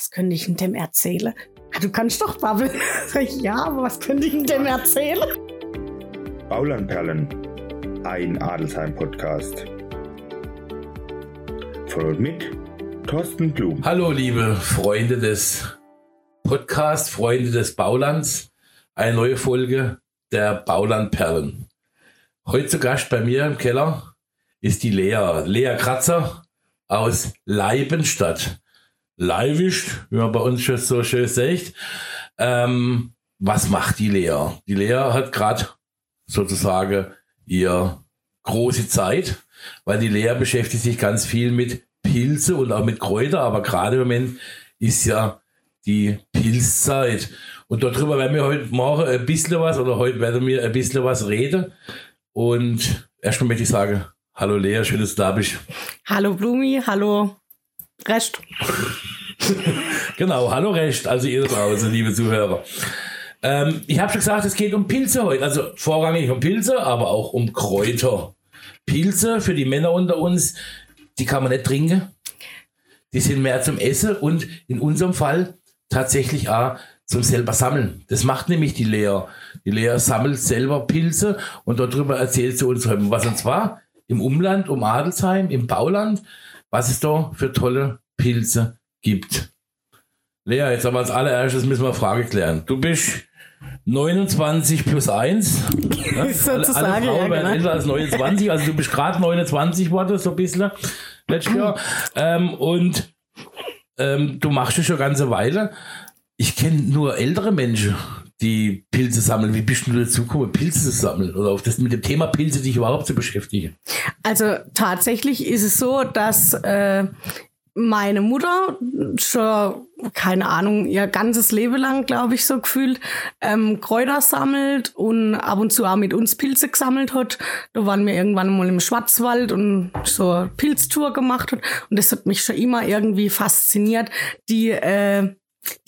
was könnte ich denn dem erzählen? Ah, du kannst doch babbeln. Ja, aber was könnte ich denn dem erzählen? Baulandperlen, ein Adelsheim-Podcast. Von und mit Thorsten Blum. Hallo, liebe Freunde des Podcasts, Freunde des Baulands. Eine neue Folge der Baulandperlen. Heute zu Gast bei mir im Keller ist die Lea. Lea Kratzer aus Leibenstadt. Leibisch, wie man bei uns schon so schön sagt. Ähm, was macht die Lea? Die Lea hat gerade sozusagen ihr große Zeit, weil die Lea beschäftigt sich ganz viel mit Pilze und auch mit Kräuter, aber gerade im Moment ist ja die Pilzzeit. Und darüber werden wir heute morgen ein bisschen was, oder heute werden wir ein bisschen was reden. Und erstmal möchte ich sagen, hallo Lea, schön, dass du da bist. Hallo Blumi, hallo Rest. genau, hallo Recht, also ihr draußen, liebe Zuhörer. Ähm, ich habe schon gesagt, es geht um Pilze heute, also vorrangig um Pilze, aber auch um Kräuter. Pilze für die Männer unter uns, die kann man nicht trinken. Die sind mehr zum Essen und in unserem Fall tatsächlich auch zum selber sammeln. Das macht nämlich die Lea. Die Lea sammelt selber Pilze und darüber erzählt sie uns was. Und zwar im Umland, um Adelsheim, im Bauland, was es da für tolle Pilze gibt. Lea, jetzt aber als allererstes müssen wir eine Frage klären. Du bist 29 plus 1. Ja? Sozusagen, alle, alle Frauen ja, genau. älter als 29, also du bist gerade 29 geworden, so ein bisschen, letztes Jahr. Ähm, und ähm, du machst es schon eine ganze Weile. Ich kenne nur ältere Menschen, die Pilze sammeln. Wie bist du dazu gekommen, Pilze zu sammeln oder auf das mit dem Thema Pilze dich überhaupt zu beschäftigen? Also tatsächlich ist es so, dass äh, meine Mutter schon, keine Ahnung, ihr ganzes Leben lang, glaube ich, so gefühlt, ähm, Kräuter sammelt und ab und zu auch mit uns Pilze gesammelt hat. Da waren wir irgendwann mal im Schwarzwald und so Pilztour gemacht hat. Und das hat mich schon immer irgendwie fasziniert. Die, äh,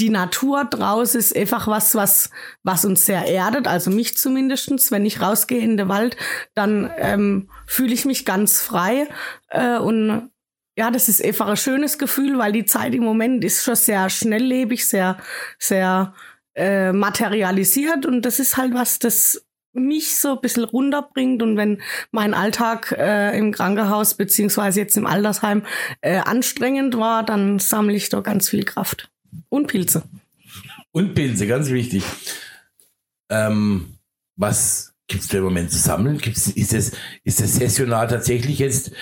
die Natur draußen ist einfach was, was, was uns sehr erdet, also mich zumindestens. Wenn ich rausgehe in den Wald, dann ähm, fühle ich mich ganz frei äh, und ja, das ist einfach ein schönes Gefühl, weil die Zeit im Moment ist schon sehr schnelllebig, sehr, sehr äh, materialisiert und das ist halt was, das mich so ein bisschen runterbringt und wenn mein Alltag äh, im Krankenhaus beziehungsweise jetzt im Altersheim äh, anstrengend war, dann sammle ich da ganz viel Kraft. Und Pilze. Und Pilze, ganz wichtig. Ähm, was gibt es da im Moment zu sammeln? Gibt's, ist, es, ist es saisonal tatsächlich jetzt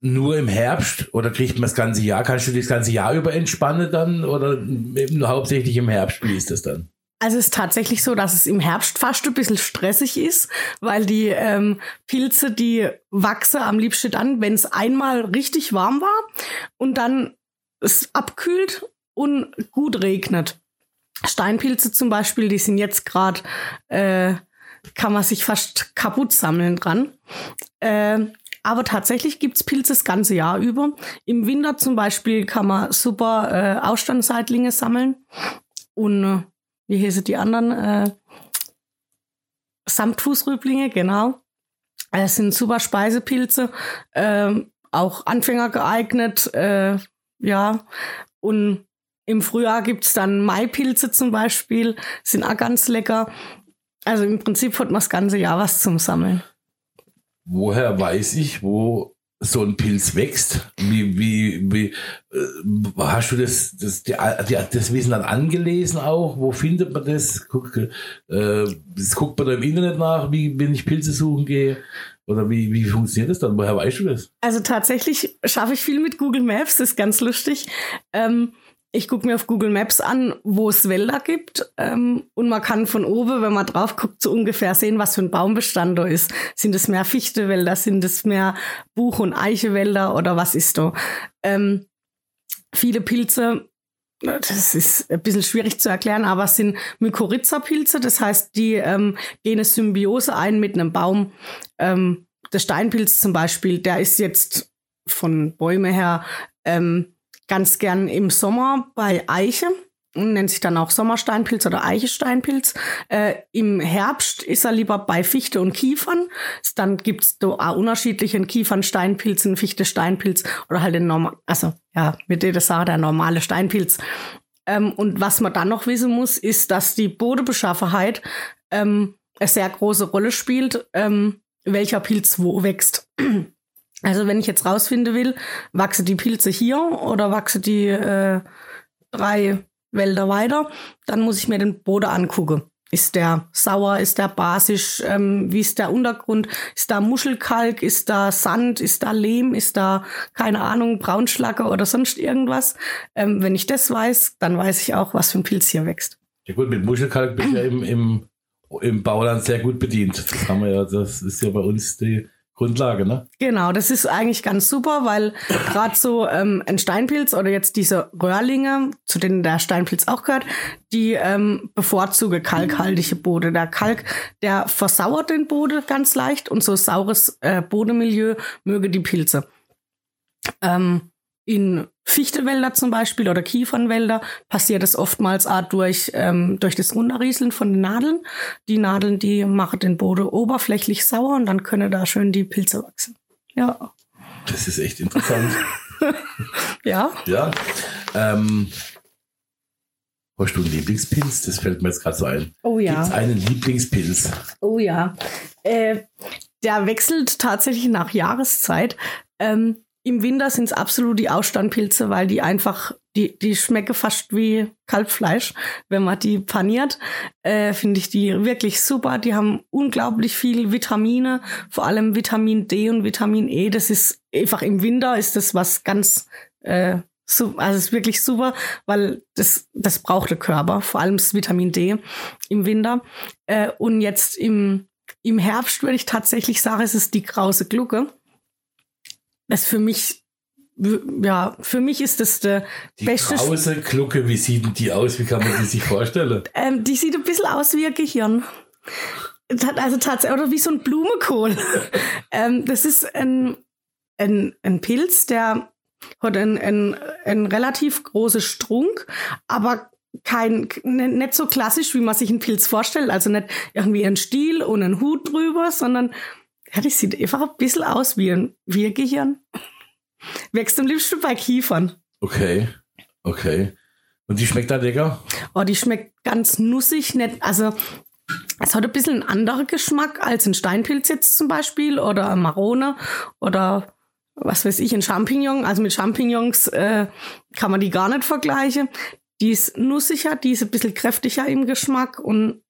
nur im Herbst oder kriegt man das ganze Jahr? Kannst du das ganze Jahr über entspannen dann oder eben nur hauptsächlich im Herbst? Wie ist das dann? Also es ist tatsächlich so, dass es im Herbst fast ein bisschen stressig ist, weil die ähm, Pilze, die wachsen am liebsten dann, wenn es einmal richtig warm war und dann es abkühlt und gut regnet. Steinpilze zum Beispiel, die sind jetzt gerade, äh, kann man sich fast kaputt sammeln dran. Äh, aber tatsächlich gibt's Pilze das ganze Jahr über. Im Winter zum Beispiel kann man super äh, Ausstandseitlinge sammeln. Und äh, wie heißen die anderen? Äh, Samtfußrüblinge, genau. Es sind super Speisepilze, äh, auch Anfänger geeignet. Äh, ja, und im Frühjahr gibt's dann Maipilze zum Beispiel, sind auch ganz lecker. Also im Prinzip hat man das ganze Jahr was zum Sammeln. Woher weiß ich, wo so ein Pilz wächst? Wie, wie, wie äh, hast du das, das, die, die, das Wissen dann angelesen auch? Wo findet man das? Guck, äh, das guckt man da im Internet nach, wie wenn ich Pilze suchen gehe? Oder wie, wie funktioniert das dann? Woher weißt du das? Also tatsächlich schaffe ich viel mit Google Maps, das ist ganz lustig. Ähm, ich gucke mir auf Google Maps an, wo es Wälder gibt. Ähm, und man kann von oben, wenn man drauf guckt, so ungefähr sehen, was für ein Baumbestand da ist. Sind es mehr Fichtewälder? Sind es mehr Buch- und Eichewälder? Oder was ist da? Ähm, viele Pilze, das ist ein bisschen schwierig zu erklären, aber es sind Mykorrhiza-Pilze. Das heißt, die ähm, gehen eine Symbiose ein mit einem Baum. Ähm, der Steinpilz zum Beispiel, der ist jetzt von Bäume her ähm, ganz gern im Sommer bei Eiche nennt sich dann auch Sommersteinpilz oder Eichesteinpilz. Äh, Im Herbst ist er lieber bei Fichte und Kiefern. Dann gibt's da auch unterschiedliche Kiefernsteinpilzen, Fichte-Steinpilz oder halt den normal, also ja, mit der sagen, der normale Steinpilz. Ähm, und was man dann noch wissen muss, ist, dass die Bodebeschaffenheit ähm, eine sehr große Rolle spielt, ähm, welcher Pilz wo wächst. Also wenn ich jetzt rausfinden will, wachsen die Pilze hier oder wachsen die äh, drei Wälder weiter, dann muss ich mir den Boden angucken. Ist der sauer? Ist der basisch? Ähm, wie ist der Untergrund? Ist da Muschelkalk? Ist da Sand? Ist da Lehm? Ist da, keine Ahnung, Braunschlacke oder sonst irgendwas? Ähm, wenn ich das weiß, dann weiß ich auch, was für ein Pilz hier wächst. Ja gut, mit Muschelkalk bin ich ja im, im, im Bauland sehr gut bedient. Das haben wir ja, das ist ja bei uns die, Grundlage, ne? Genau, das ist eigentlich ganz super, weil gerade so ähm, ein Steinpilz oder jetzt diese Röhrlinge, zu denen der Steinpilz auch gehört, die ähm, bevorzuge kalkhaltige Bode. Der Kalk, der versauert den Boden ganz leicht und so saures äh, Bodemilieu möge die Pilze. Ähm, in Fichtewälder zum Beispiel oder Kiefernwälder passiert es oftmals auch durch, ähm, durch das Runterrieseln von den Nadeln. Die Nadeln, die machen den Boden oberflächlich sauer und dann können da schön die Pilze wachsen. Ja. Das ist echt interessant. ja. Ja. Ähm, hast du einen Lieblingspilz? Das fällt mir jetzt gerade so ein. Oh ja. Gibt es einen Lieblingspilz? Oh ja. Äh, der wechselt tatsächlich nach Jahreszeit. Ähm, im Winter sind es absolut die Ausstandpilze, weil die einfach, die, die schmecken fast wie Kalbfleisch, wenn man die paniert. Äh, Finde ich die wirklich super. Die haben unglaublich viel Vitamine, vor allem Vitamin D und Vitamin E. Das ist einfach im Winter ist das was ganz äh, also es ist wirklich super, weil das, das braucht der Körper, vor allem das Vitamin D im Winter. Äh, und jetzt im, im Herbst würde ich tatsächlich sagen, es ist die krause Glucke das für mich, ja, für mich ist das der die beste. Krause Glucke, wie sieht denn die aus? Wie kann man die sich vorstellen? Ähm, die sieht ein bisschen aus wie ein Gehirn. Also tatsächlich, oder wie so ein Blumenkohl. ähm, das ist ein, ein, ein Pilz, der hat einen, einen, einen relativ großen Strunk, aber kein, nicht so klassisch, wie man sich einen Pilz vorstellt. Also nicht irgendwie ein Stiel und ein Hut drüber, sondern ja, das sieht einfach ein bisschen aus wie ein, wie ein Gehirn. Wächst am liebsten bei Kiefern. Okay, okay. Und die schmeckt da lecker? Oh, die schmeckt ganz nussig, nicht, also es hat ein bisschen einen anderen Geschmack als ein Steinpilz jetzt zum Beispiel oder ein Marone oder was weiß ich, ein Champignon. Also mit Champignons äh, kann man die gar nicht vergleichen. Die ist nussiger, die ist ein bisschen kräftiger im Geschmack und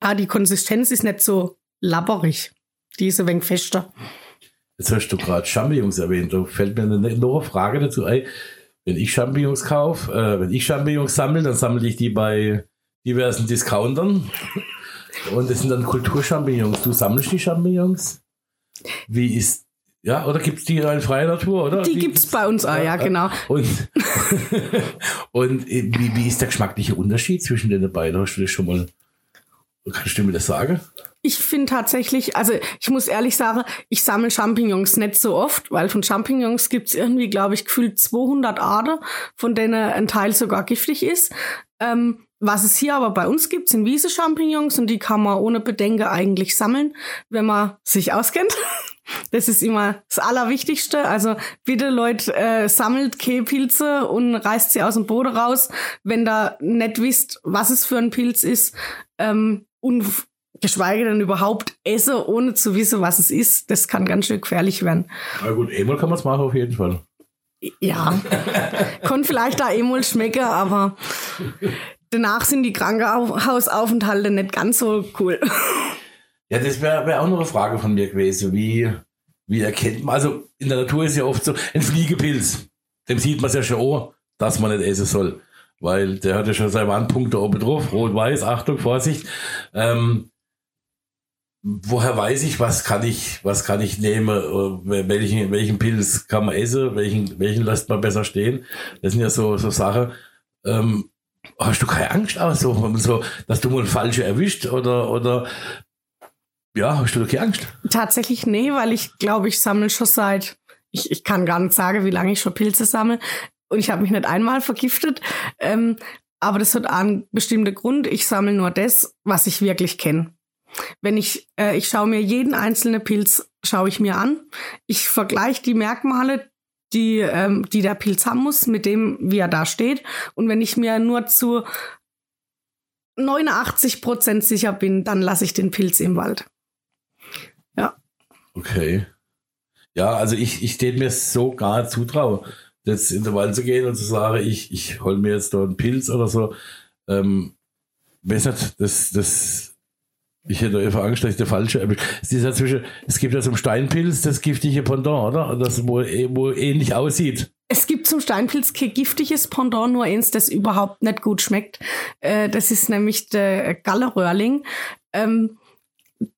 ah, die Konsistenz ist nicht so labberig. Die ist ein wenig fester. Jetzt hast du gerade Champignons erwähnt. Da fällt mir eine, noch eine Frage dazu ein. Wenn ich Champignons kaufe, äh, wenn ich Champignons sammle, dann sammle ich die bei diversen Discountern. Und das sind dann Kulturchampignons. Du sammelst die Champignons? Wie ist ja, oder gibt es die in freier Natur, oder? Die gibt es bei uns auch, ja, genau. Und, und äh, wie, wie ist der geschmackliche Unterschied zwischen den beiden? Hast du das schon mal, kannst du mir das sagen? Ich finde tatsächlich, also ich muss ehrlich sagen, ich sammle Champignons nicht so oft, weil von Champignons gibt's irgendwie, glaube ich, gefühlt 200 Arten, von denen ein Teil sogar giftig ist. Ähm, was es hier aber bei uns gibt, sind Wiese-Champignons und die kann man ohne Bedenken eigentlich sammeln, wenn man sich auskennt. Das ist immer das Allerwichtigste. Also bitte Leute, äh, sammelt Kehpilze und reißt sie aus dem Boden raus, wenn da nicht wisst, was es für ein Pilz ist. Ähm, und geschweige denn überhaupt esse, ohne zu wissen, was es ist, das kann ganz schön gefährlich werden. Na gut, einmal kann man es machen auf jeden Fall. Ja, kann vielleicht da einmal schmecken, aber danach sind die Krankenhausaufenthalte nicht ganz so cool. Ja, das wäre wär auch noch eine Frage von mir gewesen. Wie, wie erkennt man, also in der Natur ist ja oft so, ein Fliegepilz, dem sieht man es ja schon an, dass man nicht essen soll. Weil der hat ja schon seine Warnpunkte oben drauf, rot-weiß, Achtung, Vorsicht. Ähm, woher weiß ich, was kann ich, was kann ich nehmen, äh, welchen, welchen Pilz kann man essen, welchen, welchen lässt man besser stehen. Das sind ja so, so Sachen. Ähm, hast du keine Angst auch so, dass du mal falsche erwischt oder, oder, ja, hast du keine Angst? Tatsächlich nee, weil ich glaube, ich sammle schon seit, ich, ich kann gar nicht sagen, wie lange ich schon Pilze sammle. Und ich habe mich nicht einmal vergiftet. Ähm, aber das hat einen bestimmten Grund. Ich sammle nur das, was ich wirklich kenne. Wenn ich, äh, ich schaue mir jeden einzelnen Pilz, schaue ich mir an. Ich vergleiche die Merkmale, die, ähm, die der Pilz haben muss, mit dem, wie er da steht. Und wenn ich mir nur zu 89 Prozent sicher bin, dann lasse ich den Pilz im Wald. Ja. Okay. Ja, also ich, ich den mir so gar zutraue, jetzt in den Wald zu gehen und zu sagen, ich, ich hol mir jetzt da einen Pilz oder so. Ähm, weiß das, das, ich hätte einfach Angst, dass ich der falsche. Es, ist ja zwischen, es gibt ja zum Steinpilz das giftige Pendant, oder? Das wo, wo ähnlich aussieht. Es gibt zum Steinpilz kein giftiges Pendant, nur eins, das überhaupt nicht gut schmeckt. Äh, das ist nämlich der Gallerröhrling. Ähm,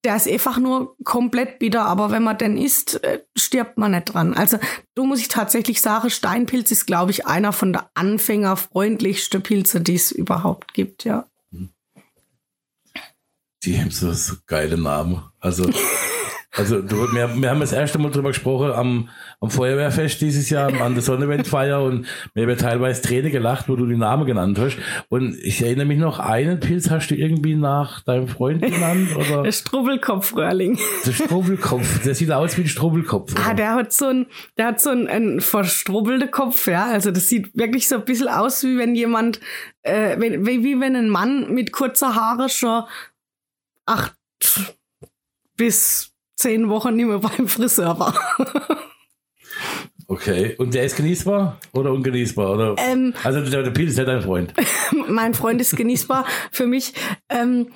der ist einfach nur komplett bitter, aber wenn man den isst, äh, stirbt man nicht dran. Also, du muss ich tatsächlich sagen, Steinpilz ist, glaube ich, einer von der anfängerfreundlichsten Pilze, die es überhaupt gibt, ja. Die haben so, so geile Namen. Also, Also du, wir, wir haben das erste Mal drüber gesprochen am, am Feuerwehrfest dieses Jahr, an der Sonnenwendfeier und wir haben teilweise Träne gelacht, wo du die Namen genannt hast. Und ich erinnere mich noch, einen Pilz hast du irgendwie nach deinem Freund genannt? Oder? Der Strubbelkopf-Röhrling. Der Strubbelkopf, der sieht aus wie ein Strubbelkopf. Ah, der hat so ein, der hat so einen, einen verstrubbelten Kopf, ja. Also das sieht wirklich so ein bisschen aus, wie wenn jemand, äh, wie, wie wenn ein Mann mit kurzer Haare schon acht bis zehn Wochen nicht mehr beim Friseur war. Okay, und der ist genießbar oder ungenießbar? Oder? Ähm, also der, der Pilz ist ja dein Freund. mein Freund ist genießbar für mich. Ähm,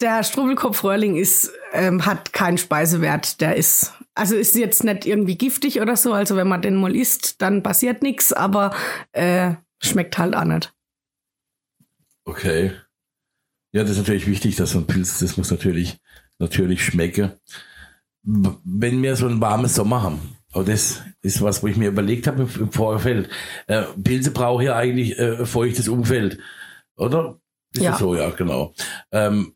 der Strubbelkopf-Röhrling ist, ähm, hat keinen Speisewert. Der ist, also ist jetzt nicht irgendwie giftig oder so. Also wenn man den mal isst, dann passiert nichts, aber äh, schmeckt halt auch nicht. Okay. Ja, das ist natürlich wichtig, dass so ein Pilz, das muss natürlich, natürlich schmecken wenn wir so einen warmen Sommer haben, aber das ist was, wo ich mir überlegt habe im Vorfeld. Äh, Pilze brauchen ja eigentlich äh, feuchtes Umfeld, oder? Ist ja. so, ja, genau. Ähm,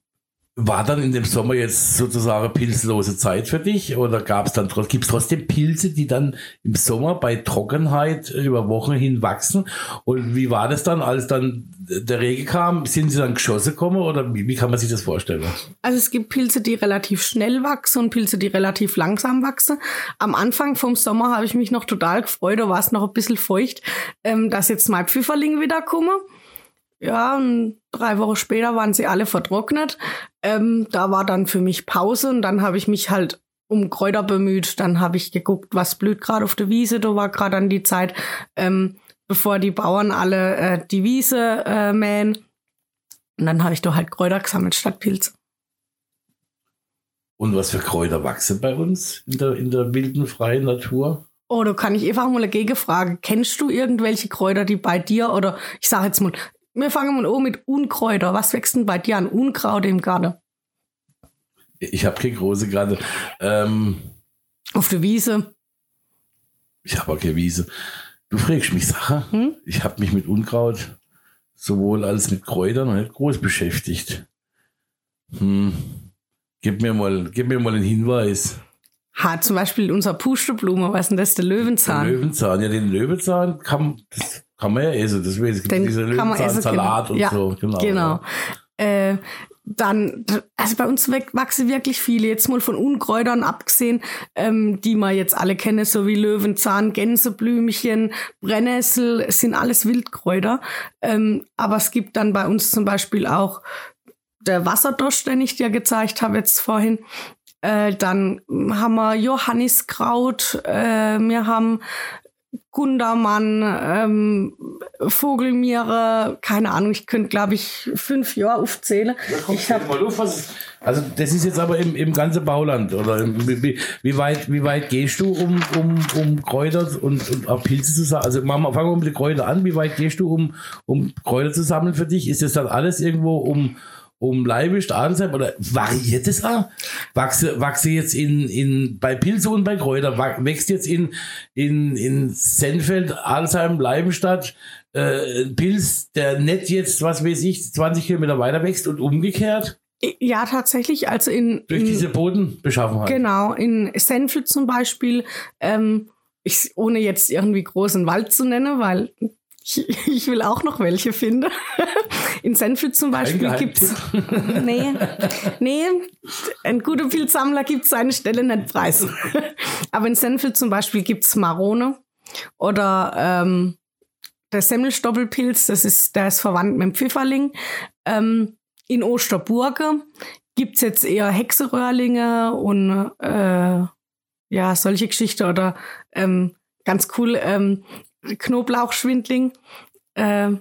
war dann in dem Sommer jetzt sozusagen pilzlose Zeit für dich oder gab es dann gibt es trotzdem Pilze, die dann im Sommer bei Trockenheit über Wochen hin wachsen? Und wie war das dann, als dann der Regen kam? Sind sie dann geschossen gekommen oder wie, wie kann man sich das vorstellen? Also es gibt Pilze, die relativ schnell wachsen und Pilze, die relativ langsam wachsen. Am Anfang vom Sommer habe ich mich noch total gefreut, da war es noch ein bisschen feucht, ähm, dass jetzt mein Pfifferling wieder komme. Ja, und drei Wochen später waren sie alle vertrocknet. Ähm, da war dann für mich Pause und dann habe ich mich halt um Kräuter bemüht. Dann habe ich geguckt, was blüht gerade auf der Wiese. Da war gerade dann die Zeit, ähm, bevor die Bauern alle äh, die Wiese äh, mähen. Und dann habe ich da halt Kräuter gesammelt statt Pilze. Und was für Kräuter wachsen bei uns in der, in der wilden, freien Natur? Oh, da kann ich einfach mal eine Gegenfrage. Kennst du irgendwelche Kräuter, die bei dir oder ich sage jetzt mal, wir fangen mal an mit Unkräuter. Was wächst denn bei dir an Unkraut im Garten? Ich habe keine große Garten. Ähm, Auf der Wiese. Ich habe auch keine Wiese. Du fragst mich Sache. Hm? Ich habe mich mit Unkraut sowohl als mit Kräutern nicht groß beschäftigt. Hm. Gib mir mal, gib mir mal einen Hinweis. Ha, zum Beispiel unser Pusteblume, was ist denn das, der Löwenzahn? Der Löwenzahn, ja, den Löwenzahn kann, das kann man ja essen. Deswegen es gibt Den diese Löwenzahnsalat genau. und ja, so. Genau. genau. Äh, dann, also bei uns wachsen wirklich viele, jetzt mal von Unkräutern abgesehen, ähm, die man jetzt alle kennen, so wie Löwenzahn, Gänseblümchen, Brennnessel, sind alles Wildkräuter. Ähm, aber es gibt dann bei uns zum Beispiel auch der Wasserdosch, den ich dir gezeigt habe jetzt vorhin. Äh, dann haben wir Johanniskraut, äh, wir haben Gundermann, ähm, Vogelmiere, keine Ahnung, ich könnte, glaube ich, fünf Jahre aufzählen. Ja, ich hab, mal auf, was, also das ist jetzt aber im, im ganzen Bauland, oder wie, wie, weit, wie weit gehst du, um, um, um Kräuter und, und auch Pilze zu sammeln? Also machen wir, fangen wir mit den Kräutern an, wie weit gehst du, um, um Kräuter zu sammeln für dich? Ist das dann alles irgendwo um um Leibisch, Adelsheim oder variiert es auch? Wachse, wachse jetzt in, in, bei Pilze und bei Kräuter, wächst jetzt in, in, in Senfeld, Adelsheim, Leibenstadt, äh, Pilz, der nicht jetzt, was weiß ich, 20 Kilometer weiter wächst und umgekehrt? Ja, tatsächlich. Also in. Durch in, diese Bodenbeschaffenheit. Genau. In Senfeld zum Beispiel, ähm, ich, ohne jetzt irgendwie großen Wald zu nennen, weil ich, ich, will auch noch welche finden. In Senfeld zum Beispiel gibt's. nee, nee, ein guter Pilzsammler gibt seine Stelle nicht preis. Aber in Senfeld zum Beispiel gibt's Marone. Oder ähm, der Semmelstoppelpilz, das ist, der ist verwandt mit dem Pfifferling. Ähm, in Osterburge gibt's jetzt eher Hexeröhrlinge und äh, ja, solche Geschichte oder ähm, ganz cool, ähm, Knoblauchschwindling. Äh,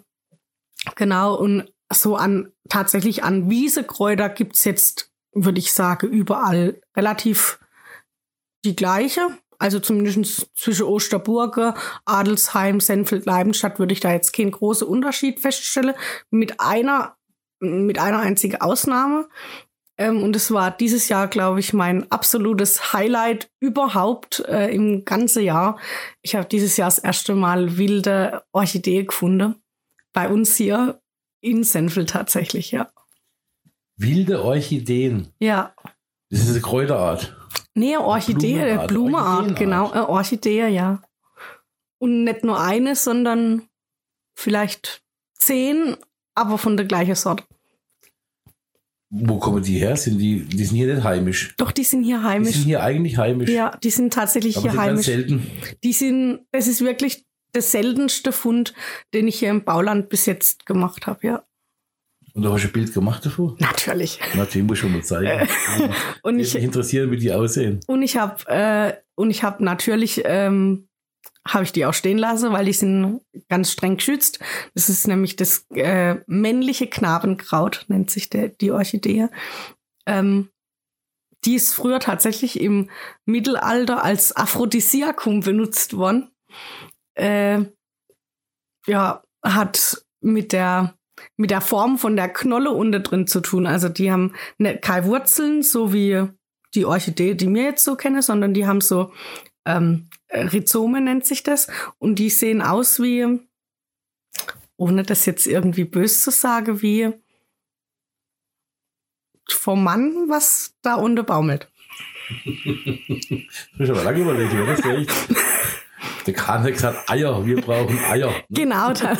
genau, und so an tatsächlich an Wiesekräuter gibt's jetzt, würde ich sagen, überall relativ die gleiche. Also zumindest zwischen Osterburge, Adelsheim, Senfeld, Leibenstadt würde ich da jetzt keinen großen Unterschied feststellen. Mit einer, mit einer einzigen Ausnahme. Ähm, und es war dieses Jahr, glaube ich, mein absolutes Highlight überhaupt äh, im ganzen Jahr. Ich habe dieses Jahr das erste Mal wilde Orchidee gefunden. Bei uns hier in Senfeld tatsächlich, ja. Wilde Orchideen. Ja. Das ist eine Kräuterart. Nee, Orchidee, Blumenart, Blumenart, genau. Äh, Orchidee, ja. Und nicht nur eine, sondern vielleicht zehn, aber von der gleichen Sorte. Wo kommen die her? Sind die, die sind hier nicht heimisch. Doch, die sind hier Die heimisch. sind hier eigentlich heimisch. ja, die sind tatsächlich aber hier sind ganz heimisch. selten. Die sind, es ist wirklich der seltenste Fund, den ich hier im Bauland bis jetzt gemacht habe, ja. Und du hast ein Bild gemacht davor? Natürlich. Na, den muss ich schon mal zeigen. Und Würde ich, mich interessieren, wie die aussehen. Und ich habe äh, und ich habe natürlich ähm, habe ich die auch stehen lassen, weil die sind ganz streng geschützt. Das ist nämlich das äh, männliche Knabenkraut nennt sich der, die Orchidee. Ähm, die ist früher tatsächlich im Mittelalter als Aphrodisiakum benutzt worden. Äh, ja, hat mit der mit der Form von der Knolle unten drin zu tun. Also die haben ne, keine Wurzeln, so wie die Orchidee, die wir jetzt so kennen, sondern die haben so ähm, Rhizome nennt sich das und die sehen aus wie, ohne das jetzt irgendwie böse zu sagen, wie vom Mann, was da unten baumelt. Das ist aber lange überlegt, oder? Das ich. Der Kahn hat gesagt, Eier, wir brauchen Eier. Genau, da-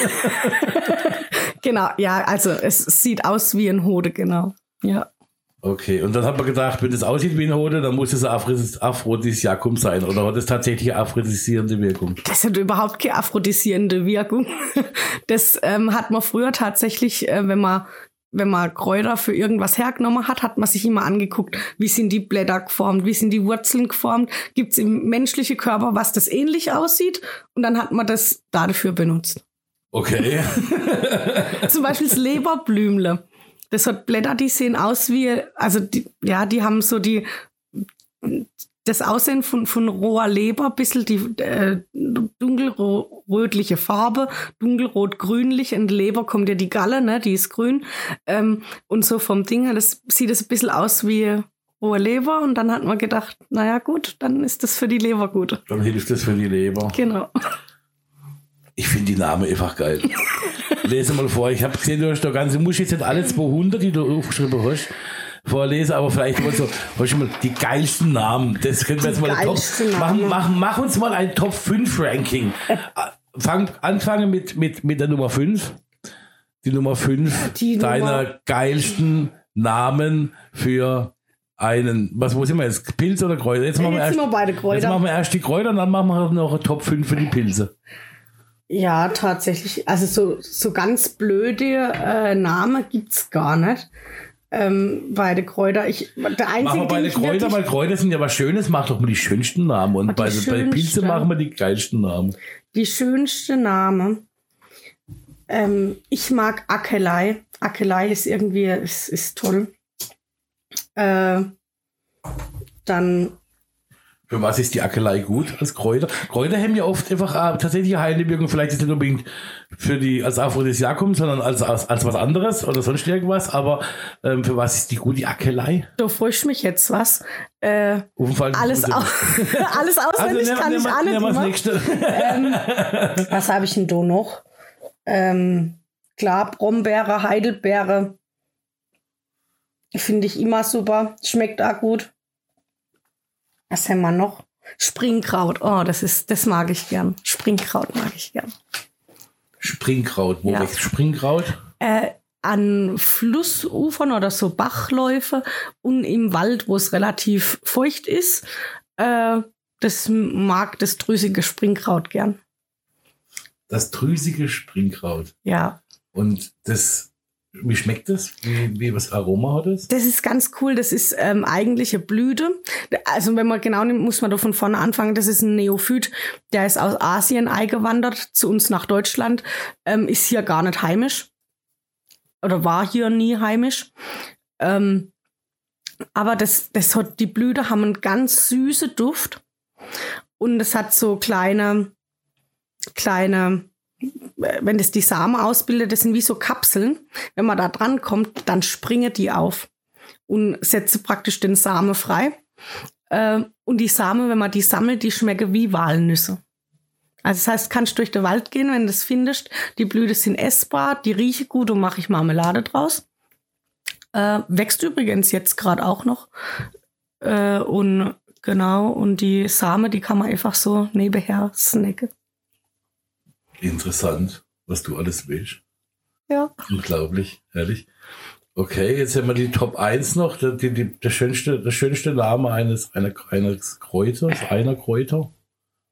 genau, ja, also es sieht aus wie ein Hode, genau. Ja. Okay, und dann hat man gedacht, wenn es aussieht wie ein Hode, dann muss es ein Aphrodis Aphrodisiakum sein. Oder hat es tatsächlich eine aphrodisierende Wirkung? Das hat überhaupt keine aphrodisierende Wirkung. Das ähm, hat man früher tatsächlich, äh, wenn man wenn man Kräuter für irgendwas hergenommen hat, hat man sich immer angeguckt, wie sind die Blätter geformt, wie sind die Wurzeln geformt, gibt es im menschlichen Körper was, das ähnlich aussieht und dann hat man das dafür benutzt. Okay. Zum Beispiel das Leberblümle. Das hat Blätter, die sehen aus wie, also die, ja, die haben so die das Aussehen von, von roher Leber, bisschen die äh, dunkelrötliche Farbe, dunkelrot-grünlich. In Leber kommt ja die Galle, ne, die ist grün. Ähm, und so vom Ding her, das sieht es ein bisschen aus wie rohe Leber. Und dann hat man gedacht, naja gut, dann ist das für die Leber gut. Dann hilft das für die Leber. Genau. Ich finde die Namen einfach geil. Lese mal vor. Ich habe gesehen, du hast da ganze, musst jetzt nicht alle 200, die du aufgeschrieben hast, vorlesen, aber vielleicht mal so, hast du mal die geilsten Namen. Das können wir jetzt mal Top, machen, machen, mach uns mal ein Top 5 Ranking. Fang, anfange mit, mit, mit der Nummer 5. Die Nummer 5 Die deiner Nummer- geilsten Namen für einen, was, wo sind wir jetzt? Pilz oder Kräuter? Jetzt machen wir Jetzt erst, wir beide Jetzt machen wir erst die Kräuter und dann machen wir noch eine Top 5 für die Pilze. Ja, tatsächlich. Also so, so ganz blöde äh, Namen gibt's gar nicht. Ähm, beide Kräuter. Ich, der einzige, Machen wir beide Kräuter, weil Kräuter sind ja was Schönes, mach doch mal die schönsten Namen. Und bei, bei Pilze machen wir die geilsten Namen. die schönste Name. Ähm, ich mag Akelei. Akelei ist irgendwie, ist, ist toll. Äh, dann, Für was ist die Ackelei gut als Kräuter? Kräuter haben ja oft einfach äh, tatsächlich heilende Wirkung. Vielleicht ist nicht unbedingt für die als Aphrodisiakum, sondern als, als, als was anderes oder sonst irgendwas. Aber ähm, für was ist die gut, die Ackelei? du frischt mich jetzt was. Äh, alles, au alles auswendig nehmen- kann ich nehmen wir- alle nächste. Ähm, was habe ich denn da noch? Ähm, klar, Brombeere, Heidelbeere. Finde ich immer super. Schmeckt auch gut. Was haben wir noch? Springkraut. Oh, das ist, das mag ich gern. Springkraut mag ich gern. Springkraut. Wo Ja. wächst Springkraut? Äh, an Flussufern oder so Bachläufe und im Wald, wo es relativ feucht ist, äh, das mag das drüsige Springkraut gern. Das drüsige Springkraut. Ja. Und das, wie schmeckt das? Wie, wie was Aroma hat es? Das ist ganz cool. Das ist ähm, eigentlich eine Blüte. Also wenn man genau nimmt, muss man da von vorne anfangen. Das ist ein Neophyt. Der ist aus Asien eingewandert zu uns nach Deutschland. Ähm, ist hier gar nicht heimisch. Oder war hier nie heimisch. Ähm, aber das, das hat, die Blüte haben einen ganz süße Duft. Und es hat so kleine, kleine, wenn das die Samen ausbildet, das sind wie so Kapseln. Wenn man da dran kommt, dann springen die auf und setze praktisch den Samen frei. Äh, und die Samen, wenn man die sammelt, die schmecken wie Walnüsse. Also das heißt, kannst durch den Wald gehen, wenn du das findest. Die Blüten sind essbar, die riechen gut und mache ich Marmelade draus. Äh, wächst übrigens jetzt gerade auch noch. Äh, und genau, und die Samen, die kann man einfach so nebenher snacken. Interessant, was du alles willst. Ja. Unglaublich, herrlich. Okay, jetzt haben wir die Top 1 noch. Der, die, die, der, schönste, der schönste Name eines, einer, eines Kräuters, einer Kräuter.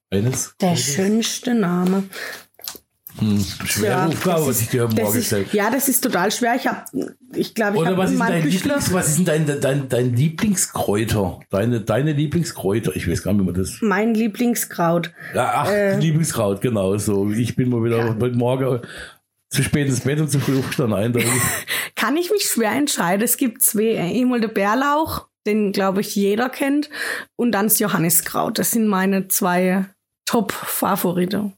Eines Der Kräuters. schönste Name. Hm, schwere Ja, Aufgabe, das was ich dir Morgen ist, gestellt ja, das ist total schwer. Ich habe, ich glaube, ich Oder habe was ist, dein. Lieblings, was ist denn dein, dein, dein Lieblingskräuter? Deine, deine Lieblingskräuter? Ich weiß gar nicht, wie man das. Mein Lieblingskraut. Ja, ach, Äh. Lieblingskraut, genau so. Ich bin mal wieder Ja. heute Morgen zu spät ins Bett und zu früh aufgestanden. Eindeutig. Kann ich mich schwer entscheiden. Es gibt zwei. Einmal der Bärlauch, den, glaube ich, jeder kennt. Und dann das Johanniskraut. Das sind meine zwei Top-Favorite.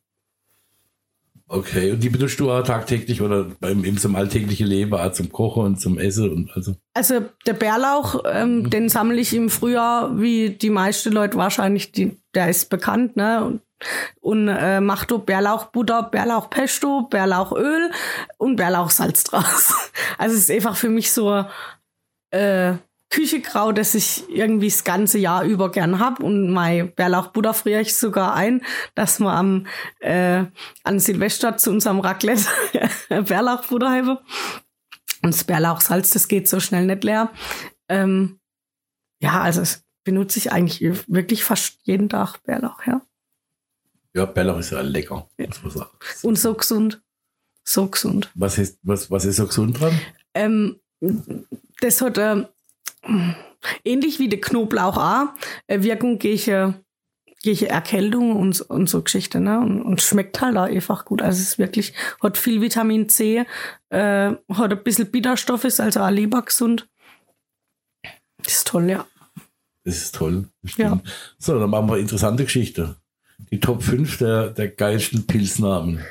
Okay, und die benutzt du auch tagtäglich oder beim, im zum alltäglichen Leben, auch zum Kochen und zum Essen und also. Also der Bärlauch, ähm, den sammle ich im Frühjahr, wie die meisten Leute wahrscheinlich, die, der ist bekannt, ne? Und, und äh, mach du Bärlauchbutter, Bärlauchpesto, Bärlauchöl und Bärlauchsalz draus. Also es ist einfach für mich so äh, Küchekraut, das ich irgendwie das ganze Jahr über gern hab und mein Bärlauchbutter friere ich sogar ein, dass wir am äh, an Silvester zu unserem Raclette Bärlauchbutter haben. Und das Bärlauchsalz, das geht so schnell nicht leer. Ähm, ja, also das benutze ich eigentlich wirklich fast jeden Tag Bärlauch, ja. Ja, Bärlauch ist ja lecker, muss man sagen. Und so gesund. So gesund. Was ist, was, was ist so gesund dran? Ähm, das hat äh, ähnlich wie der Knoblauch auch äh, Wirkung gegen, gegen Erkältung und, und so Geschichte, ne? Und, und schmeckt halt auch einfach gut. Also es ist wirklich, hat viel Vitamin C, äh, hat ein bisschen Bitterstoff, ist also auch lebergesund. Das ist toll, ja. Das ist toll. das stimmt. So, dann machen wir interessante Geschichte. Die Top 5 der, der geilsten Pilznamen.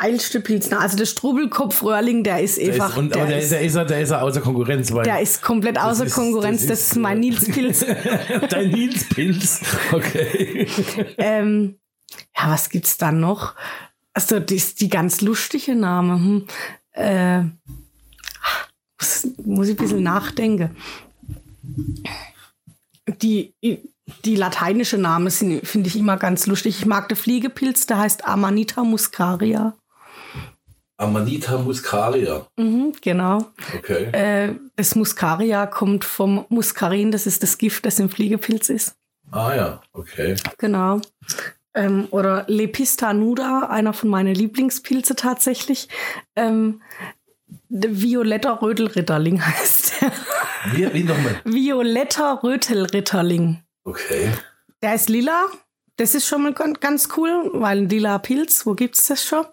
Geilste Pilzner. Also der Strubelkopf-Röhrling, der ist Der einfach. ist, und, der, der, ist, der, ist, ja- der ist außer Konkurrenz, weil der ist komplett außer ist- Konkurrenz. das Das ist, mein Nils-Pilz. dein Nils-Pilz. Okay. ähm, ja, was gibt's da noch? Also, die ist die ganz lustige Name. Hm. Äh, muss, muss ich ein bisschen nachdenken. Die, die lateinische Namen sind, finde ich immer ganz lustig. Ich mag den Fliegepilz, der heißt Amanita muscaria. Amanita muscaria. Mhm, genau. Okay. Äh, das Muscaria kommt vom Muscarin, das ist das Gift, das im Fliegepilz ist. Ah ja, okay. Genau. Ähm, oder Lepista nuda, einer von meinen Lieblingspilze tatsächlich. Ähm, violetter Rötelritterling heißt der. Wie, wie nochmal? violetter Rötelritterling. Okay. Der ist lila. Das ist schon mal gan- ganz cool, weil ein lila Pilz, wo gibt's das schon?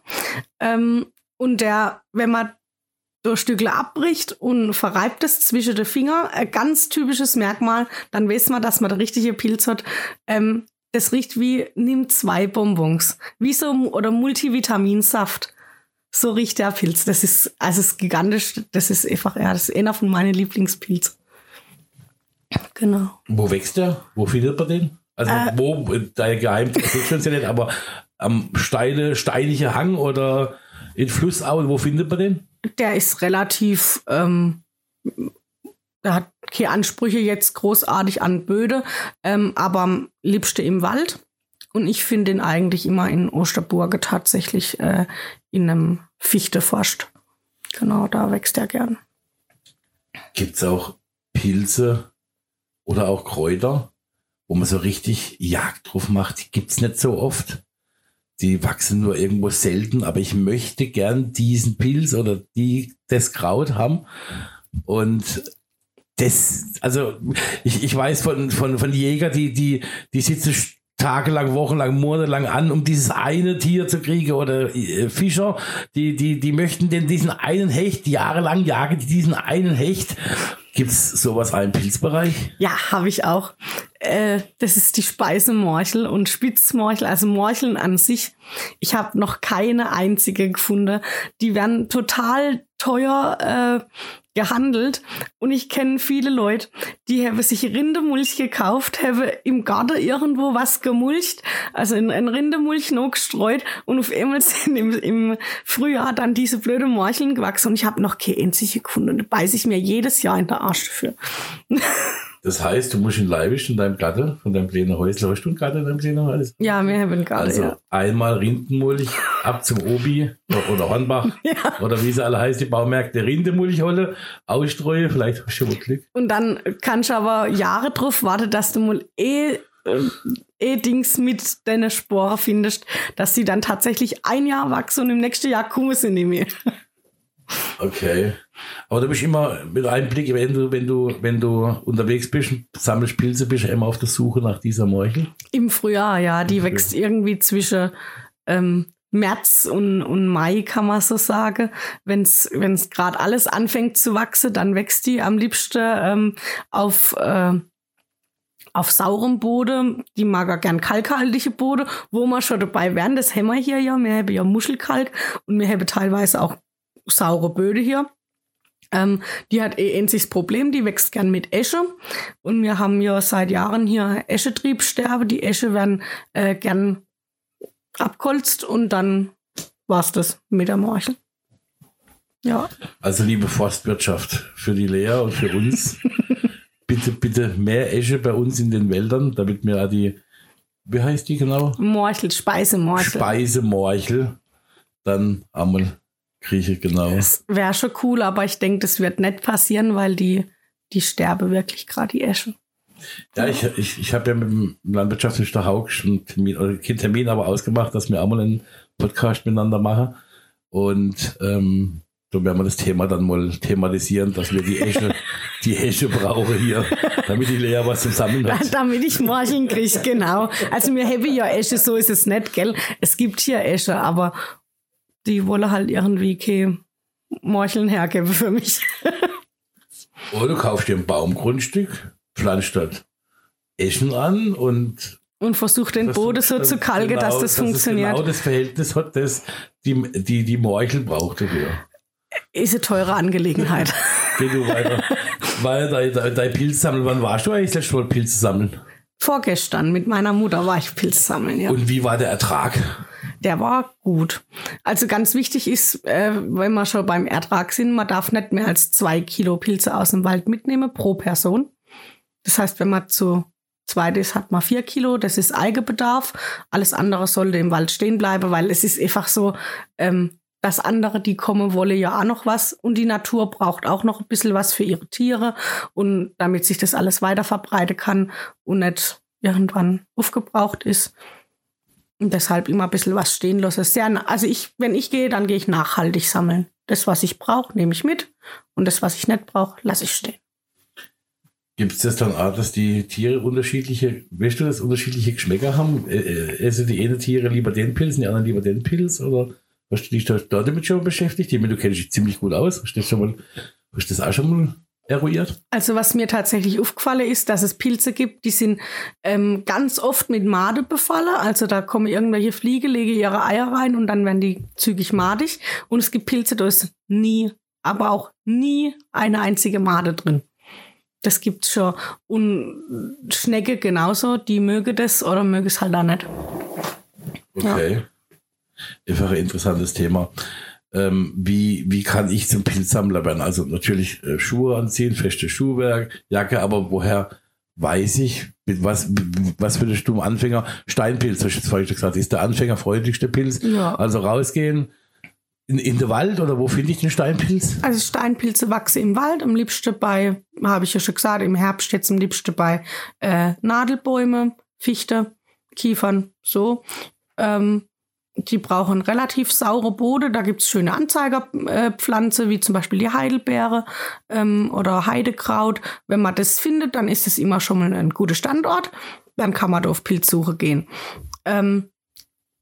Ähm, und der, wenn man durch Stückle abbricht und verreibt es zwischen den Finger, ein ganz typisches Merkmal, dann weiß man, dass man der richtige Pilz hat. Ähm, das riecht wie, nimm zwei Bonbons. Wie so, oder Multivitaminsaft. So riecht der Pilz. Das ist, also es ist gigantisch. Das ist einfach, ja, das ist einer von meinen Lieblingspilzen. Genau. Wo wächst der? Wo findet man den? Also Äh. wo, der Geheimtipp steht ja nicht, aber am steile, steinige Hang oder in Flussauen, wo findet man den? der ist relativ, ähm, der hat keine Ansprüche jetzt großartig an Böde, ähm, aber am liebsten im Wald. Und ich finde ihn eigentlich immer in Osterburge tatsächlich äh, in einem Fichteforst. Genau, da wächst er gern. Gibt es auch Pilze oder auch Kräuter, wo man so richtig Jagd drauf macht, die gibt's nicht so oft. Die wachsen nur irgendwo selten, aber ich möchte gern diesen Pilz oder die, das Kraut haben. Und das, also ich, ich weiß von, von, von Jäger, die, die, die sitzen tagelang, wochenlang, monatelang an, um dieses eine Tier zu kriegen oder äh, Fischer, die, die, die möchten denn diesen einen Hecht, jahrelang jagen die diesen einen Hecht. Gibt's sowas auch im Pilzbereich? Ja, habe ich auch. Äh, das ist die Speisemorchel und Spitzmorchel, also Morcheln an sich. Ich habe noch keine einzige gefunden. Die werden total teuer äh, gehandelt und ich kenne viele Leute, die haben sich Rindemulch gekauft, haben im Garten irgendwo was gemulcht, also in, in Rindemulch noch gestreut und auf einmal sind im, im Frühjahr dann diese blöde Morcheln gewachsen und ich habe noch keine einzige gefunden und da beiße ich mir jedes Jahr in der Arsch dafür. Das heißt, du musst in Leibisch in deinem Gatte, von deinem kleinen Häusler, hast du einen Gatte in deinem kleinen Häusler? Ja, wir haben einen Gatte, Also ja. einmal Rindenmulch ab zum Obi oder Hornbach ja. oder wie sie alle heißt, die Baumärkte Rindemulch holen, ausstreue, vielleicht hast du mal Glück. Und dann kannst du aber Jahre drauf warten, dass du mal eh, äh, eh Dings mit deiner Sporen findest, dass sie dann tatsächlich ein Jahr wachsen und im nächsten Jahr kommen sie nicht mehr. Okay. Aber du bist immer mit einem Blick, wenn du, wenn du, wenn du unterwegs bist sammelst Pilze, bist du immer auf der Suche nach dieser Morchel. Im Frühjahr, ja, die Okay. wächst irgendwie zwischen ähm, März und, und Mai, kann man so sagen. Wenn es gerade alles anfängt zu wachsen, dann wächst die am liebsten ähm, auf, äh, auf saurem Boden. Die mag auch gern kalkhaltige Boden, wo wir schon dabei wären. Das haben wir hier ja. Wir haben ja Muschelkalk und wir haben teilweise auch saure Böde hier. Ähm, die hat eh einziges Problem, die wächst gern mit Esche. Und wir haben ja seit Jahren hier Eschetriebsterbe. Die Esche werden äh, gern abkolzt und dann war's das mit der Morchel. Ja, Also liebe Forstwirtschaft, für die Lea und für uns, bitte, bitte mehr Esche bei uns in den Wäldern, damit wir auch die, wie heißt die genau? Morchel, Speisemorchel. Speisemorchel dann einmal kriege, genau. das wäre schon cool, aber ich denke, das wird nicht passieren, weil die, die sterbe wirklich gerade, die Esche. Ja, ich, ich, ich habe ja mit dem landwirtschaftlichen Haug einen Termin, oder keinen Termin, aber ausgemacht, dass wir einmal einen Podcast miteinander machen. Und ähm, so werden wir das Thema dann mal thematisieren, dass wir die Esche, die Esche brauchen hier, damit die Lea was zum Sammeln hat. Damit ich Morcheln kriege, genau. Also mir habe ja Esche, so ist es nicht, gell? Es gibt hier Esche, aber die wollen halt irgendwie keine Morcheln hergeben für mich. Oder du kaufst dir ein Baumgrundstück, pflanzt dort Eschen an und Und versucht den Boden so zu kalken, genau, dass das es funktioniert. genau das Verhältnis hat, das die, die, die Morchel braucht dafür. Ist eine teure Angelegenheit. Geh du weiter. Weil dein, dein, dein Pilz sammeln, wann warst du eigentlich das letzte Mal Pilze sammeln? Vorgestern mit meiner Mutter war ich Pilz sammeln, ja. Und wie war der Ertrag? Der war gut. Also ganz wichtig ist, äh, wenn wir schon beim Ertrag sind, man darf nicht mehr als zwei Kilo Pilze aus dem Wald mitnehmen pro Person. Das heißt, wenn man zu zweit ist, hat man vier Kilo. Das ist Eigenbedarf. Alles andere sollte im Wald stehen bleiben, weil es ist einfach so, ähm, dass andere, die kommen, wollen ja auch noch was und die Natur braucht auch noch ein bisschen was für ihre Tiere und damit sich das alles weiter verbreiten kann und nicht irgendwann aufgebraucht ist. Und deshalb immer ein bisschen was stehen lassen. Also ich, wenn ich gehe, dann gehe ich nachhaltig sammeln. Das, was ich brauche, nehme ich mit. Und das, was ich nicht brauche, lasse ich stehen. Gibt es das dann auch, dass die Tiere unterschiedliche, weißt du, dass unterschiedliche Geschmäcker haben? Äh, äh, Essen die eine Tiere lieber den Pilz, die anderen lieber den Pilz? Oder hast du dich da, da damit schon beschäftigt? Ich meine, du kennst dich ziemlich gut aus. Hast du das, schon mal, hast das auch schon mal eruiert? Also was mir tatsächlich aufgefallen ist, dass es Pilze gibt, die sind ähm, ganz oft mit Made befallen. Also da kommen irgendwelche Fliege, legen ihre Eier rein und dann werden die zügig madig. Und es gibt Pilze, da ist nie, aber auch nie eine einzige Made drin. Das gibt's schon. Und Schnecke genauso, die möge das oder möge es halt auch nicht. Okay. Einfach ein interessantes Thema. Ähm, wie, wie kann ich zum Pilzsammler werden? Also natürlich äh, Schuhe anziehen, feste Schuhwerk, Jacke, aber woher weiß ich, mit was, was für eine stumme Anfänger? Steinpilz, hast du jetzt vorhin schon gesagt, ist der anfängerfreundlichste Pilz. Ja. Also rausgehen, in, in der Wald oder wo finde ich den Steinpilz? Also Steinpilze wachsen im Wald, am liebsten bei, habe ich ja schon gesagt, im Herbst jetzt am liebsten bei äh, Nadelbäume, Fichte, Kiefern, so. Ähm, die brauchen relativ saure Bode. Da gibt's schöne Anzeigerpflanze, wie zum Beispiel die Heidelbeere ähm, oder Heidekraut. Wenn man das findet, dann ist es immer schon mal ein guter Standort. Dann kann man da auf Pilzsuche gehen. Ähm,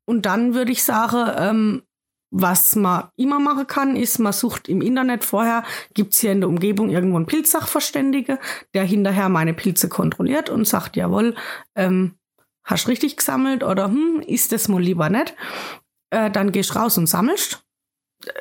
und dann würde ich sagen, ähm, was man immer machen kann, ist, man sucht im Internet vorher, gibt's hier in der Umgebung irgendwo einen Pilzsachverständige, der hinterher meine Pilze kontrolliert und sagt, jawohl, ähm, hast richtig gesammelt oder hm, ist das mal lieber nicht. Äh, dann gehst raus und sammelst.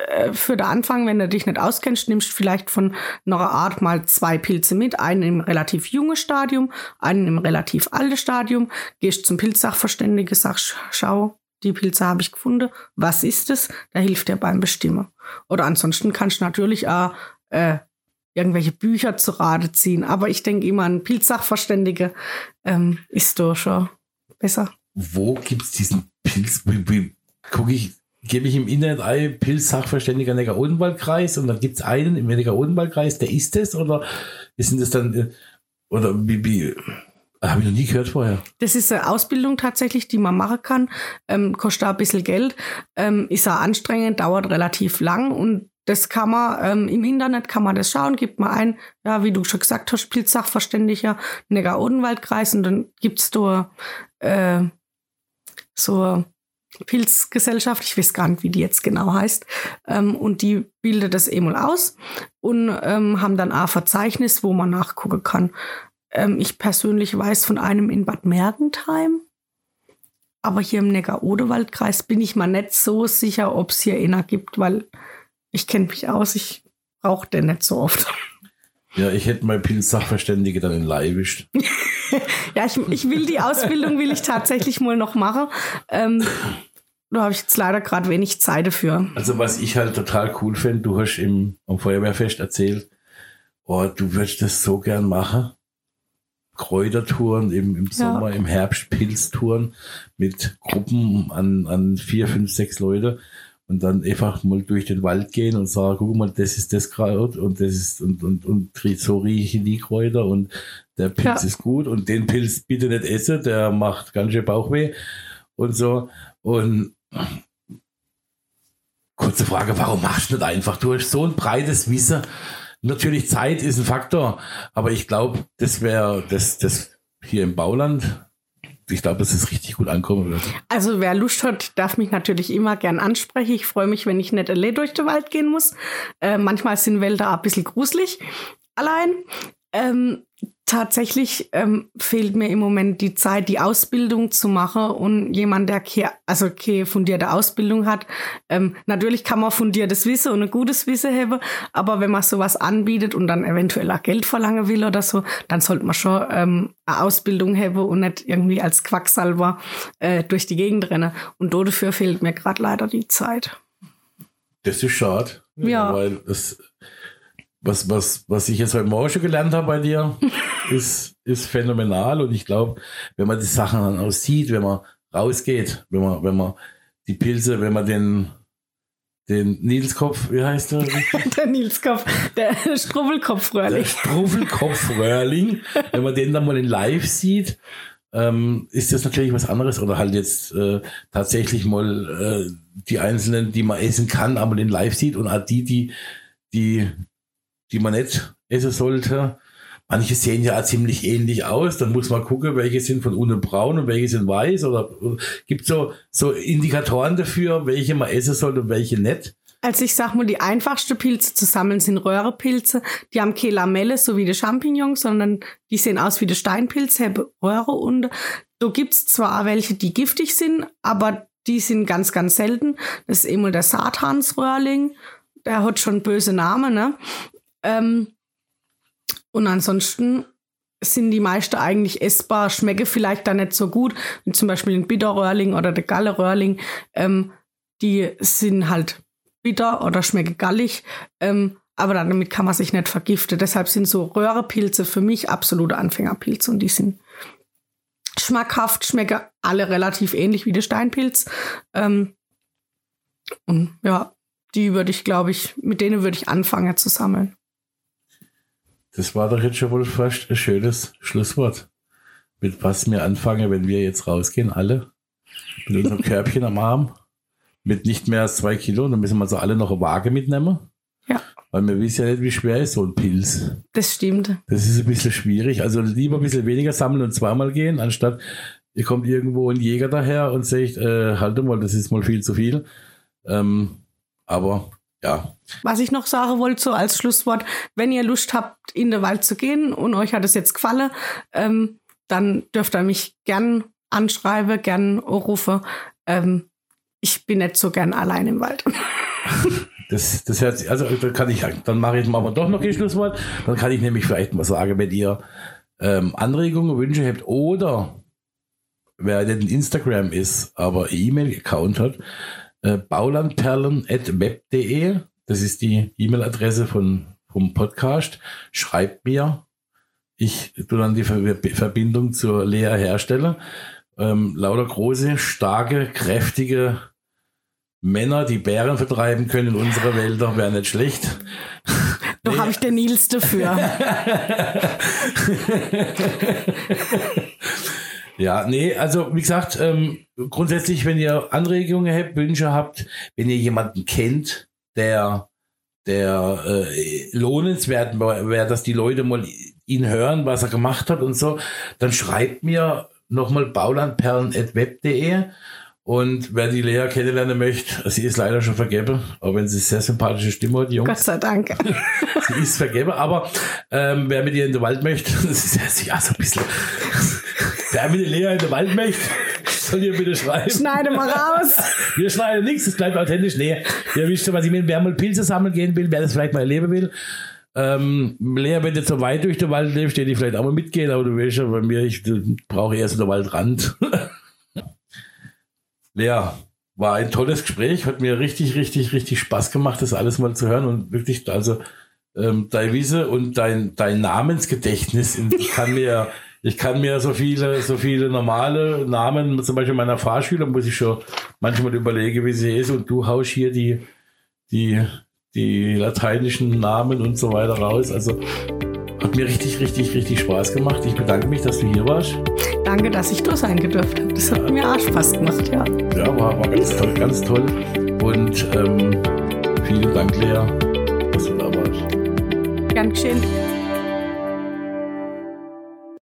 Äh, für den Anfang, wenn du dich nicht auskennst, nimmst vielleicht von einer Art mal zwei Pilze mit, einen im relativ jungen Stadium, einen im relativ alten Stadium, gehst zum Pilzsachverständigen, sagst, schau, die Pilze habe ich gefunden, was ist es? Da hilft dir beim Bestimmen. Oder ansonsten kannst du natürlich auch äh, irgendwelche Bücher zu Rate ziehen. Aber ich denke immer, ein Pilzsachverständige ähm, ist doch schon besser. Wo gibt es diesen Pilz? Gucke ich, gebe ich im Internet ein, Pilzsachverständiger Neckar-Odenwald-Kreis und dann gibt es einen im Neckar-Odenwald-Kreis, der ist es oder ist das dann, äh, oder wie, wie habe ich noch nie gehört vorher. Das ist eine Ausbildung tatsächlich, die man machen kann. Ähm, kostet ein bisschen Geld. Ähm, ist auch anstrengend, dauert relativ lang und das kann man ähm, im Internet kann man das schauen, gibt man ein, ja, wie du schon gesagt hast, Pilzsachverständiger Neckar-Odenwald-Kreis und dann gibt's da äh, so Pilzgesellschaft, ich weiß gar nicht, wie die jetzt genau heißt, ähm, und die bildet das eben aus und ähm, haben dann ein Verzeichnis, wo man nachgucken kann. Ähm, ich persönlich weiß von einem in Bad Mergentheim, aber hier im Neckar-Odewald-Kreis bin ich mal nicht so sicher, ob es hier einer gibt, weil ich kenne mich aus, ich brauche den nicht so oft. Ja, ich hätte mein Pilz-Sachverständige dann in Leibisch. ja, ich, ich will die Ausbildung, will ich tatsächlich mal noch machen. Ähm, da habe ich jetzt leider gerade wenig Zeit dafür. Also was ich halt total cool finde, du hast im am Feuerwehrfest erzählt, oh, du würdest das so gern machen. Kräutertouren im, im Sommer, ja. im Herbst Pilztouren mit Gruppen an, an vier, fünf, sechs Leute und dann einfach mal durch den Wald gehen und sagen, guck mal, das ist das Kraut und das ist und, und, und so riechen die Kräuter und der Pilz ja. ist gut und den Pilz bitte nicht essen, der macht ganz schön Bauchweh und so. Und kurze Frage, warum machst du nicht einfach? Du hast so ein breites Wissen. Natürlich Zeit ist ein Faktor, aber ich glaube, das wäre das, das hier im Bauland ich glaube, dass es richtig gut ankommen wird. Also wer Lust hat, darf mich natürlich immer gern ansprechen. Ich freue mich, wenn ich nicht allein durch den Wald gehen muss. Äh, manchmal sind Wälder ein bisschen gruselig allein. Ähm, tatsächlich ähm, fehlt mir im Moment die Zeit, die Ausbildung zu machen und jemand, der keine, also keine fundierte Ausbildung hat. Ähm, natürlich kann man fundiertes Wissen und ein gutes Wissen haben, aber wenn man sowas anbietet und dann eventuell auch Geld verlangen will oder so, dann sollte man schon ähm, eine Ausbildung haben und nicht irgendwie als Quacksalber äh, durch die Gegend rennen. Und dafür fehlt mir gerade leider die Zeit. Das ist schade. Ja. Weil das was, was, was ich jetzt heute Morgen schon gelernt habe bei dir, ist, ist phänomenal. Und ich glaube, wenn man die Sachen dann auch sieht, wenn man rausgeht, wenn man, wenn man die Pilze, wenn man den, den Nilskopf, wie heißt der? der Nilskopf, der Struffelkopfröhrling. Der Struffelkopfröhrling, wenn man den dann mal in live sieht, ähm, ist das natürlich was anderes oder halt jetzt äh, tatsächlich mal äh, die einzelnen, die man essen kann, aber den live sieht und auch die, die, die die man nicht essen sollte. Manche sehen ja ziemlich ähnlich aus. Dann muss man gucken, welche sind von unten braun und welche sind weiß. Oder, oder gibt so so Indikatoren dafür, welche man essen sollte und welche nicht. Also ich sag mal, die einfachsten Pilze zu sammeln sind Röhrepilze. Die haben keine Lamelle, so wie die Champignons, sondern die sehen aus wie der Steinpilz, haben Röhre unten. Da gibt's zwar welche, die giftig sind, aber die sind ganz, ganz selten. Das ist immer der Satansröhrling. Der hat schon böse Namen, ne? Ähm, und ansonsten sind die meisten eigentlich essbar, schmecke vielleicht da nicht so gut, wie zum Beispiel ein Bitterröhrling oder der Galleröhrling. Ähm, die sind halt bitter oder schmecken gallig, ähm, aber damit kann man sich nicht vergiften. Deshalb sind so Röhrepilze für mich absolute Anfängerpilze und die sind schmackhaft, schmecken alle relativ ähnlich wie der Steinpilz. Ähm, und ja, die würde ich, glaube ich, mit denen würde ich anfangen zu sammeln. Das war doch jetzt schon wohl fast ein schönes Schlusswort. Mit was wir anfangen, wenn wir jetzt rausgehen, alle. Mit unserem Körbchen am Arm. Mit nicht mehr als zwei Kilo. Dann müssen wir also alle noch eine Waage mitnehmen. Ja. Weil wir wissen ja nicht, wie schwer ist so ein Pilz. Das stimmt. Das ist ein bisschen schwierig. Also lieber ein bisschen weniger sammeln und zweimal gehen, anstatt ihr kommt irgendwo ein Jäger daher und sagt, äh, halt mal, das ist mal viel zu viel. Ähm, aber ja. Was ich noch sagen wollte, so als Schlusswort, wenn ihr Lust habt, in den Wald zu gehen und euch hat es jetzt gefallen, ähm, dann dürft ihr mich gern anschreiben, gern rufen. Ähm, ich bin nicht so gern allein im Wald. Das, das hört sich, also dann kann ich, dann mache ich mal doch noch ein Schlusswort. Dann kann ich nämlich vielleicht mal sagen, wenn ihr ähm, Anregungen, Wünsche habt oder wer denn Instagram ist, aber E-Mail-Account hat, äh, baulandperlen.web.de, das ist die E-Mail-Adresse von, vom Podcast. Schreibt mir. Ich tue dann die Ver Verbindung zur Lea herstellen. Ähm, lauter große, starke, kräftige Männer, die Bären vertreiben können in unsere Wälder, wäre nicht schlecht. Doch nee. habe ich den Nils dafür. ja, nee, also wie gesagt, ähm, grundsätzlich, wenn ihr Anregungen habt, Wünsche habt, wenn ihr jemanden kennt, der der äh, lohnenswert wäre, dass die Leute mal ihn hören, was er gemacht hat und so, dann schreibt mir nochmal baulandperlen.web.de und wer die Lea kennenlernen möchte, sie ist leider schon vergeben, auch wenn sie sehr sympathische Stimme hat, Jungs. Gott sei Dank. sie ist vergeben, aber ähm, wer mit ihr in den Wald möchte, das ist ja so ein bisschen. Wer mit der Lea in den Wald möchte, soll ihr bitte schreiben. Schneide mal raus. Wir schneiden nichts, es bleibt authentisch. Nee, ihr wisst was ich meine, wer mal Pilze sammeln gehen will, wer das vielleicht mal erleben will. Ähm, Lea, wenn du so weit durch den Wald lebst, die vielleicht auch mal mitgehen, aber du weißt ja, bei mir, ich brauche erst den Waldrand. Lea, war ein tolles Gespräch, hat mir richtig, richtig, richtig Spaß gemacht, das alles mal zu hören und wirklich, also ähm, deine Wiese und dein, dein Namensgedächtnis, ich kann mir, ich kann mir so viele, so viele normale Namen, zum Beispiel meiner Fahrschüler, muss ich schon manchmal überlegen, wie sie ist und du haust hier die, die, die lateinischen Namen und so weiter raus, also hat mir richtig, richtig, richtig Spaß gemacht. Ich bedanke mich, dass du hier warst. Danke, dass ich da sein durfte. Das hat ja. mir auch Spaß gemacht, ja. Ja, war, war ganz toll, ganz toll. Und ähm, vielen Dank, Lea, dass du da warst. Gern geschehen.